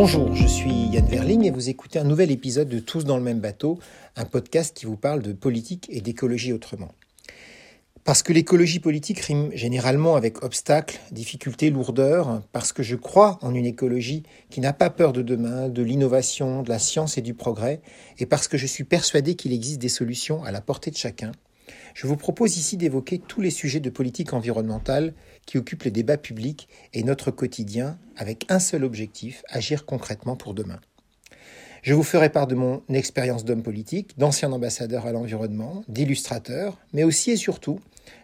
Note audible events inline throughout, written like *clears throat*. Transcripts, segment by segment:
Bonjour, je suis Yann Verling et vous écoutez un nouvel épisode de Tous dans le même bateau, un podcast qui vous parle de politique et d'écologie autrement. Parce que l'écologie politique rime généralement avec obstacles, difficultés, lourdeurs, parce que je crois en une écologie qui n'a pas peur de demain, de l'innovation, de la science et du progrès, et parce que je suis persuadé qu'il existe des solutions à la portée de chacun, je vous propose ici d'évoquer tous les sujets de politique environnementale qui occupent les débats publics et notre quotidien avec un seul objectif, agir concrètement pour demain. Je vous ferai part de mon expérience d'homme politique, d'ancien ambassadeur à l'environnement, d'illustrateur, mais aussi et surtout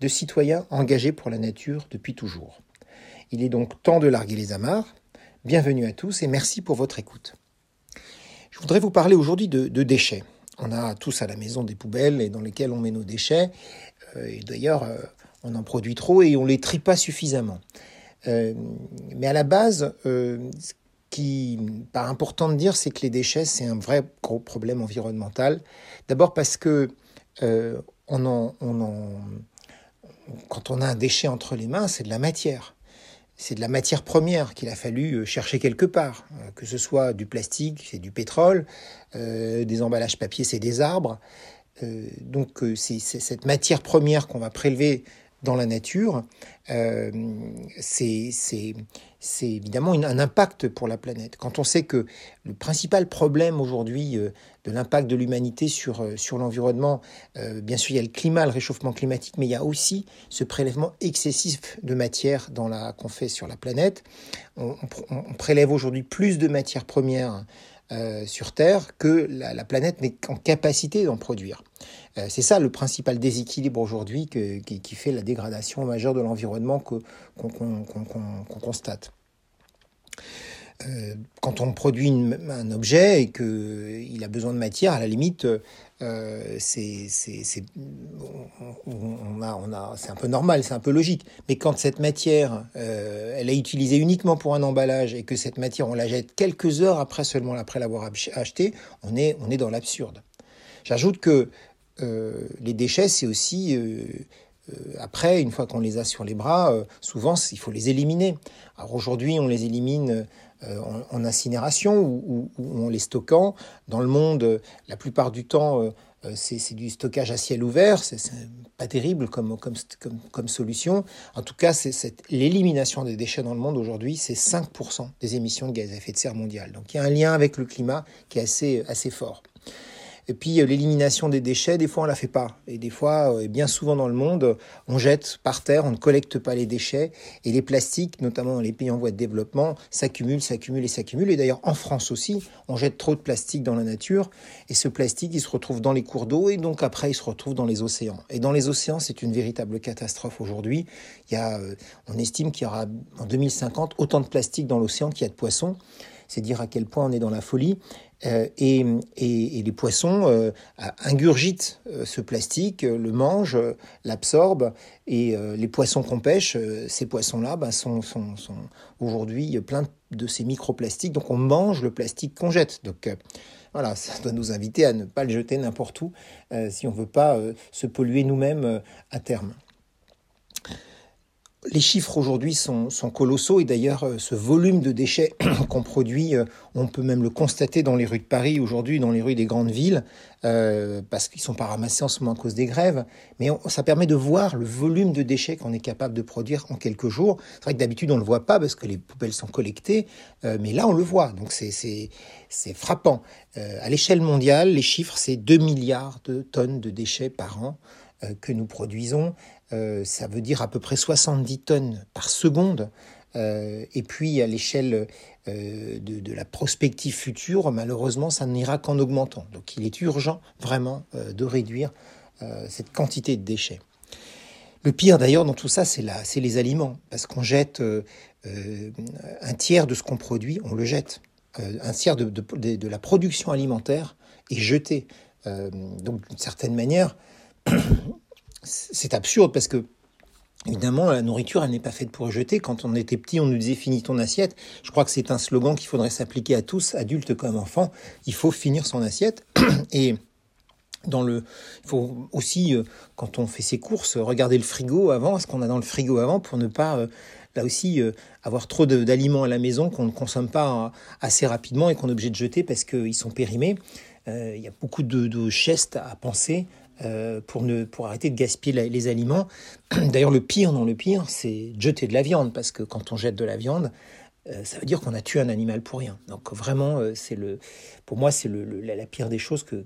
de citoyen engagé pour la nature depuis toujours. Il est donc temps de larguer les amarres. Bienvenue à tous et merci pour votre écoute. Je voudrais vous parler aujourd'hui de, de déchets. On a tous à la maison des poubelles et dans lesquelles on met nos déchets. Euh, et d'ailleurs, euh, on en produit trop et on les trie pas suffisamment. Euh, mais à la base, ce qui paraît important de dire, c'est que les déchets, c'est un vrai gros problème environnemental. D'abord parce que quand on a un déchet entre les mains, c'est de la matière c'est de la matière première qu'il a fallu euh, chercher quelque part, euh, que ce soit du plastique, c'est du pétrole, euh, des emballages papier, c'est des arbres. donc c'est cette matière première qu'on va prélever dans la nature, euh, c'est évidemment un impact pour la planète. Quand on sait que le principal problème aujourd'hui euh, de l'impact de l'humanité sur, euh, l'environnement, bien sûr il y a le climat, le réchauffement climatique, mais il y a aussi ce prélèvement excessif de matière qu'on fait sur la planète. On, prélève aujourd'hui plus de matières premières sur Terre que la, planète n'est en capacité d'en produire. Euh, c'est ça le principal déséquilibre aujourd'hui qui, fait la dégradation majeure de l'environnement qu'on constate. Euh, quand on produit un objet et qu'il a besoin de matière, à la limite, euh, c'est un peu normal, c'est un peu logique. Mais quand cette matière, euh, elle est utilisée uniquement pour un emballage et que cette matière, on la jette quelques heures après seulement après l'avoir achetée, on est, on est dans l'absurde. J'ajoute que les déchets, c'est aussi après, une fois qu'on les a sur les bras, souvent il faut les éliminer. Alors aujourd'hui, on les élimine euh, en, incinération ou, en les stockant. Dans le monde, la plupart du temps, euh, euh, c'est du stockage à ciel ouvert, c'est pas terrible comme, solution. En tout cas, l'élimination des déchets dans le monde aujourd'hui, c'est 5% des émissions de gaz à effet de serre mondiales. Donc il y a un lien avec le climat qui est assez fort. Et puis euh, l'élimination des déchets, des fois on la fait pas. Et des fois, euh, et bien souvent dans le monde, on jette par terre, on ne collecte pas les déchets. Et les plastiques, notamment dans les pays en voie de développement, s'accumulent, s'accumulent et s'accumulent. Et d'ailleurs en France aussi, on jette trop de plastique dans la nature. Et ce plastique, il se retrouve dans les cours d'eau et donc après, il se retrouve dans les océans. Et dans les océans, c'est une véritable catastrophe aujourd'hui. Il y a, euh, on estime qu'il y aura en 2050 autant de plastique dans l'océan qu'il y a de poissons. C'est dire à quel point on est dans la folie. Euh, et, les poissons euh, ingurgitent euh, ce plastique, le mangent, l'absorbent, et les poissons qu'on pêche, ces poissons-là, ben, sont, sont, aujourd'hui pleins de ces microplastiques, donc on mange le plastique qu'on jette. Donc voilà, ça doit nous inviter à ne pas le jeter n'importe où si on ne veut pas se polluer nous-mêmes à terme. Les chiffres aujourd'hui sont, colossaux et d'ailleurs euh, ce volume de déchets *clears throat* qu'on produit, euh, on peut même le constater dans les rues de Paris aujourd'hui, dans les rues des grandes villes, euh, parce qu'ils sont pas ramassés en ce moment à cause des grèves. Mais ça permet de voir le volume de déchets qu'on est capable de produire en quelques jours. C'est vrai que d'habitude on ne le voit pas parce que les poubelles sont collectées, mais là on le voit. Donc c'est frappant. à l'échelle mondiale, les chiffres c'est 2 milliards de tonnes de déchets par an que nous produisons. Euh, ça veut dire à peu près 70 tonnes par seconde. Euh, et puis à l'échelle euh, de, la prospective future, malheureusement, ça n'ira qu'en augmentant. Donc il est urgent vraiment de réduire cette quantité de déchets. Le pire d'ailleurs dans tout ça, c'est les aliments, parce qu'on jette un tiers de ce qu'on produit, on le jette. un tiers de, de, la production alimentaire est jeté. donc d'une certaine manière, c'est absurde parce que Évidemment, la nourriture, elle n'est pas faite pour jeter. Quand on était petit, on nous disait finis ton assiette. Je crois que c'est un slogan qu'il faudrait s'appliquer à tous, adultes comme enfants. Il faut finir son assiette. *clears throat* Et dans le, il faut aussi, euh, quand on fait ses courses, regarder le frigo avant, ce qu'on a dans le frigo avant, pour ne pas euh, là aussi, avoir trop d'aliments à la maison qu'on ne consomme pas assez rapidement et qu'on est obligé de jeter parce qu'ils sont périmés. il y a beaucoup de, de gestes à penser pour, ne, pour arrêter de gaspiller les aliments. *clears throat* D'ailleurs, le pire, non, le pire, c'est jeter de la viande, parce que quand on jette de la viande, euh, ça veut dire qu'on a tué un animal pour rien. Donc vraiment, euh, c'est le, pour moi, c'est le, la, pire des choses que,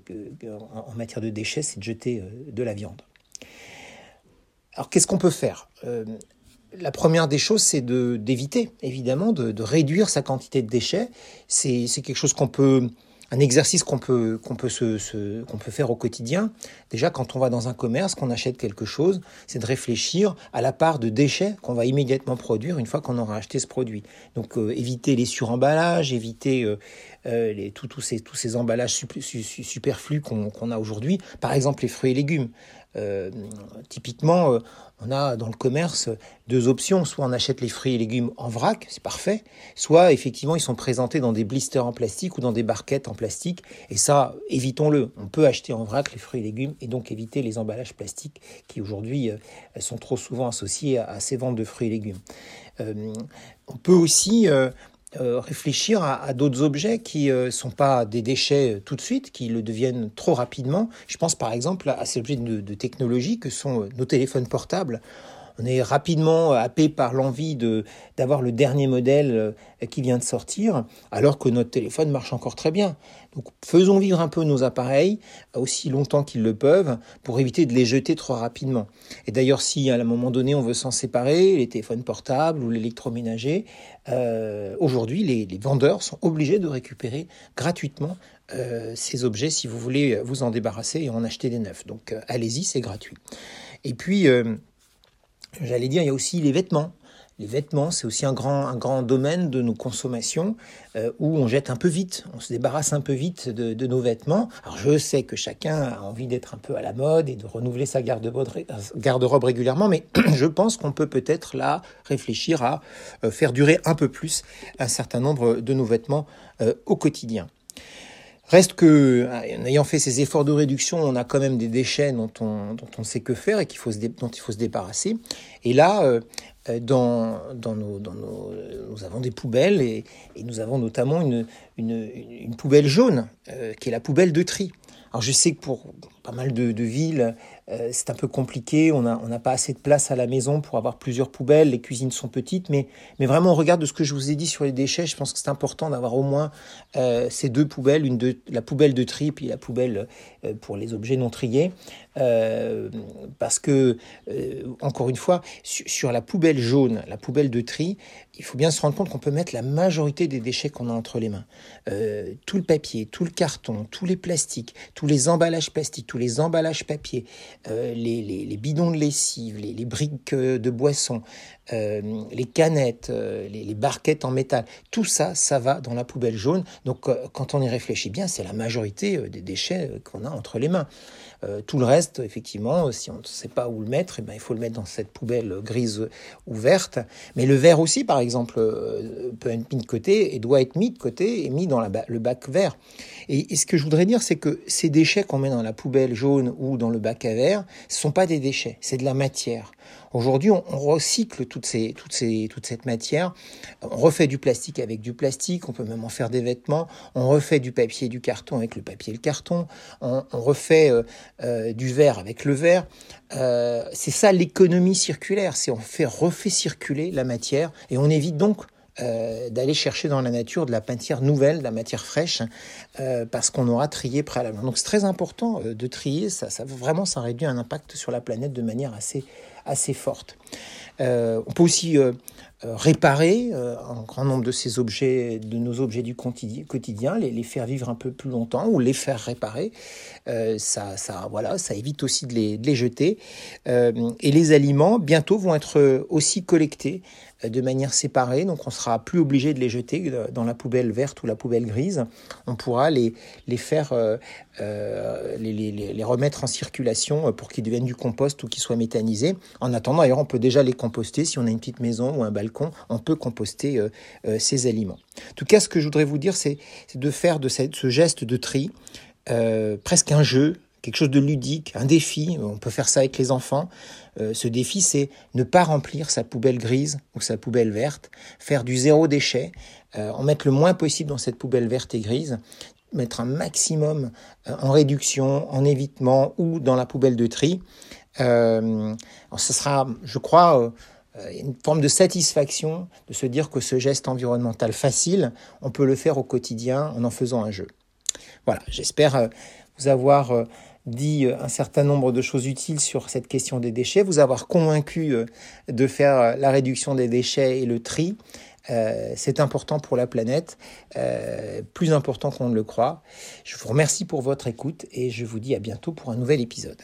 en, matière de déchets, c'est de jeter euh, de la viande. Alors qu'est-ce qu'on peut faire? La première des choses, c'est d'éviter, évidemment, de, de, réduire sa quantité de déchets. C'est quelque chose qu'on peut un exercice qu'on peut, peut, se, peut faire au quotidien. Déjà, quand on va dans un commerce, qu'on achète quelque chose, c'est de réfléchir à la part de déchets qu'on va immédiatement produire une fois qu'on aura acheté ce produit. Donc, euh, éviter les suremballages, éviter euh, euh, les, ces, tous ces emballages superflus qu'on a aujourd'hui. Par exemple, les fruits et légumes. Typiquement, on a dans le commerce deux options. Soit on achète les fruits et légumes en vrac, c'est parfait. Soit effectivement ils sont présentés dans des blisters en plastique ou dans des barquettes en plastique. Et ça, évitons-le. On peut acheter en vrac les fruits et légumes et donc éviter les emballages plastiques qui aujourd'hui euh, sont trop souvent associés à, ces ventes de fruits et légumes. Euh, on peut aussi euh, euh, réfléchir à, d'autres objets qui ne euh, sont pas des déchets euh, tout de suite, qui le deviennent trop rapidement. Je pense par exemple à ces objets de, de technologie que sont nos téléphones portables on est rapidement happé par l'envie de d'avoir le dernier modèle euh, qui vient de sortir, alors que notre téléphone marche encore très bien. Donc faisons vivre un peu nos appareils aussi longtemps qu'ils le peuvent pour éviter de les jeter trop rapidement. Et d'ailleurs, si à un moment donné on veut s'en séparer, les téléphones portables ou l'électroménager, euh, aujourd'hui les, vendeurs sont obligés de récupérer gratuitement euh, ces objets si vous voulez vous en débarrasser et en acheter des neufs. Donc allez-y, c'est gratuit. Et puis J'allais dire, il y a aussi les vêtements. Les vêtements, c'est aussi un grand, un grand domaine de nos consommations euh, où on jette un peu vite, on se débarrasse un peu vite de, nos vêtements. Alors je sais que chacun a envie d'être un peu à la mode et de renouveler sa garde-robe régulièrement, mais *clears throat* je pense qu'on peut peut-être là réfléchir à euh, faire durer un peu plus un certain nombre de nos vêtements euh, au quotidien. Reste que, en ayant fait ces efforts de réduction, on a quand même des déchets dont on, dont on sait que faire et dont il faut se débarrasser. Et là, euh, dans, dans, nos, dans nos, nous avons des poubelles et, nous avons notamment une, une, une poubelle jaune, euh, qui est la poubelle de tri. Alors je sais que pour pas mal de, villes, euh, c'est un peu compliqué, on n'a pas assez de place à la maison pour avoir plusieurs poubelles, les cuisines sont petites, mais, vraiment au regard de ce que je vous ai dit sur les déchets, je pense que c'est important d'avoir au moins euh, ces deux poubelles, une de, la poubelle de tri et la poubelle euh, pour les objets non triés, parce que, encore une fois, sur la poubelle jaune, la poubelle de tri, il faut bien se rendre compte qu'on peut mettre la majorité des déchets qu'on a entre les mains. tout le papier, tout le carton, tous les plastiques, tous les emballages plastiques, tous les emballages papier, euh, les, bidons de lessive, les, briques euh, de boisson, euh, les canettes, les, barquettes en métal, tout ça, ça va dans la poubelle jaune. Donc quand on y réfléchit bien, c'est la majorité des déchets qu'on a entre les mains. tout le reste, effectivement, si on ne sait pas où le mettre, eh ben, il faut le mettre dans cette poubelle grise ou verte. Mais le verre aussi, par exemple, peut être mis de côté et doit être mis de côté et mis dans le bac vert. Et, ce que je voudrais dire, c'est que ces déchets qu'on met dans la poubelle jaune ou dans le bac à verre, ce sont pas des déchets, c'est de la matière. Aujourd'hui, on, recycle toutes ces, toutes ces, toute cette matière. On refait du plastique avec du plastique. On peut même en faire des vêtements. On refait du papier et du carton avec le papier et le carton. On, refait euh, euh, du verre avec le verre. Euh, c'est ça l'économie circulaire. C'est on fait refait circuler la matière et on évite donc euh, d'aller chercher dans la nature de la matière nouvelle, de la matière fraîche, euh, parce qu'on aura trié préalablement. Donc c'est très important euh, de trier, ça, ça, vraiment ça réduit un impact sur la planète de manière assez, assez forte. On peut aussi réparer un grand nombre de ces objets, de nos objets du quotidien, les, faire vivre un peu plus longtemps ou les faire réparer. ça, ça, voilà, ça évite aussi de les, jeter. et les aliments, bientôt, vont être aussi collectés de manière séparée, donc on sera plus obligé de les jeter dans la poubelle verte ou la poubelle grise. On pourra les, faire, euh, euh, les, remettre en circulation pour qu'ils deviennent du compost ou qu'ils soient méthanisés. En attendant, d'ailleurs, on peut déjà les composter. Si on a une petite maison ou un balcon, on peut composter euh, ces aliments. En tout cas, ce que je voudrais vous dire, c'est de faire de ce geste de tri presque un jeu quelque chose de ludique, un défi. On peut faire ça avec les enfants. Euh, ce défi, c'est ne pas remplir sa poubelle grise ou sa poubelle verte, faire du zéro déchet, euh, en mettre le moins possible dans cette poubelle verte et grise, mettre un maximum euh, en réduction, en évitement ou dans la poubelle de tri. Ce sera, je crois, une forme de satisfaction de se dire que ce geste environnemental facile, on peut le faire au quotidien en en faisant un jeu. Voilà, j'espère vous avoir dit euh, un certain nombre de choses utiles sur cette question des déchets, vous avoir convaincu euh, de faire euh, la réduction des déchets et le tri. c'est important pour la planète, plus important qu'on ne le croit. Je vous remercie pour votre écoute et je vous dis à bientôt pour un nouvel épisode.